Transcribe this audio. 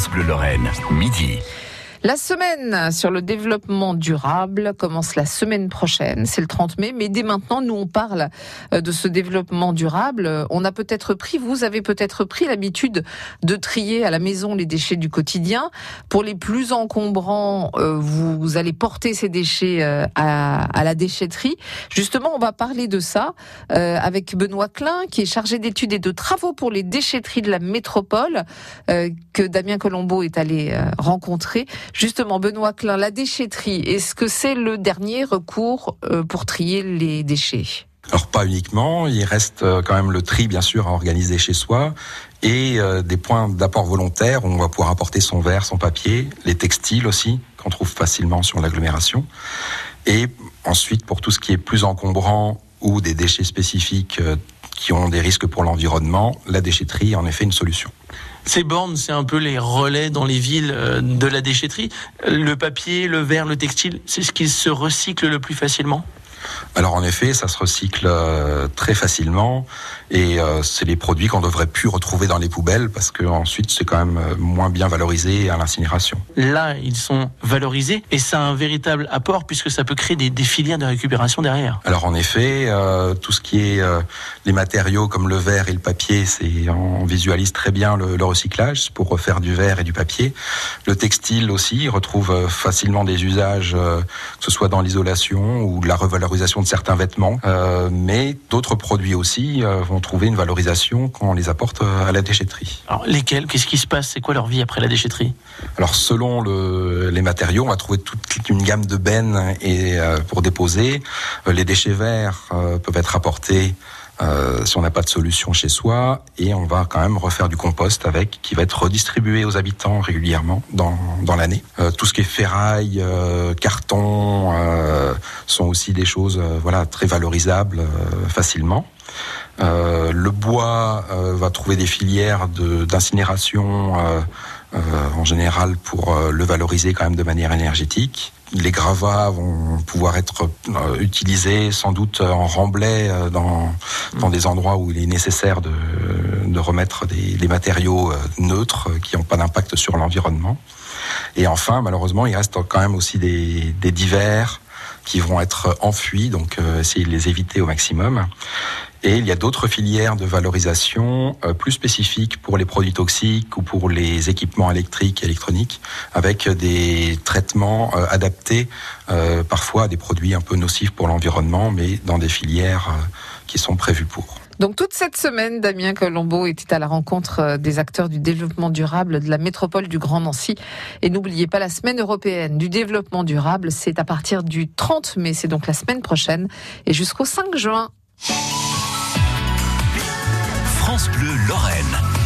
France Lorraine, midi. La semaine sur le développement durable commence la semaine prochaine, c'est le 30 mai, mais dès maintenant, nous on parle euh, de ce développement durable. On a peut-être pris, vous avez peut-être pris l'habitude de trier à la maison les déchets du quotidien. Pour les plus encombrants, euh, vous allez porter ces déchets euh, à, la déchetterie. Justement, on va parler de ça avec Benoît Klein, qui est chargé d'études et de travaux pour les déchetteries de la métropole, que Damien Colombo est allé rencontrer. Justement, Benoît Klein, la déchetterie, est-ce que c'est le dernier recours euh, pour trier les déchets? Alors pas uniquement, il reste euh, quand même le tri bien sûr à organiser chez soi. Et euh, des points d'apport volontaire où on va pouvoir apporter son verre, son papier, les textiles aussi qu'on trouve facilement sur l'agglomération. Et ensuite pour tout ce qui est plus encombrant ou des déchets spécifiques qui ont des risques pour l'environnement, la déchetterie est en effet une solution. Ces bornes, c'est un peu les relais dans les villes euh, de la déchetterie. Le papier, le verre, le textile, c'est ce qui se recycle le plus facilement? Alors en effet, ça se recycle euh, très facilement et euh, c'est les produits qu'on devrait plus retrouver dans les poubelles parce que ensuite c'est quand même euh, moins bien valorisé à l'incinération. Là, ils sont valorisés et ça a un véritable apport puisque ça peut créer des, filières de récupération derrière. Alors en effet, tout ce qui est les matériaux comme le verre et le papier, c'est on visualise très bien le, le, recyclage pour refaire du verre et du papier. Le textile aussi retrouve facilement des usages, que ce soit dans l'isolation ou la revalorisation de certains vêtements, mais d'autres produits aussi vont trouver une valorisation quand on les apporte euh, à la déchetterie. Alors lesquels? Qu'est-ce qui se passe? C'est quoi leur vie après la déchetterie? Alors selon le, les matériaux, on va trouver toute une gamme de bennes et euh, pour déposer. Euh, les déchets verts peuvent être apportés euh, si on n'a pas de solution chez soi, et on va quand même refaire du compost avec, qui va être redistribué aux habitants régulièrement dans, dans l'année. Euh, tout ce qui est ferraille, euh, carton, sont aussi des choses voilà très valorisables facilement. Euh, le bois euh, va trouver des filières d'incinération euh, en général pour le valoriser quand même de manière énergétique. Les gravats vont pouvoir être utilisés sans doute en remblai dans, dans des endroits où il est nécessaire de, de remettre des, des matériaux neutres qui n'ont pas d'impact sur l'environnement. Et enfin, malheureusement, il reste quand même aussi des, des divers qui vont être enfuis, donc essayer de les éviter au maximum. Et il y a d'autres filières de valorisation euh, plus spécifiques pour les produits toxiques ou pour les équipements électriques et électroniques, avec des traitements euh, adaptés euh, parfois à des produits un peu nocifs pour l'environnement, mais dans des filières qui sont prévues pour. Donc toute cette semaine, Damien Colombo était à la rencontre des acteurs du développement durable de la métropole du Grand Nancy. Et n'oubliez pas la semaine européenne du développement durable, c'est à partir du 30 mai, c'est donc la semaine prochaine, et jusqu'au 5 juin. France Bleu Lorraine.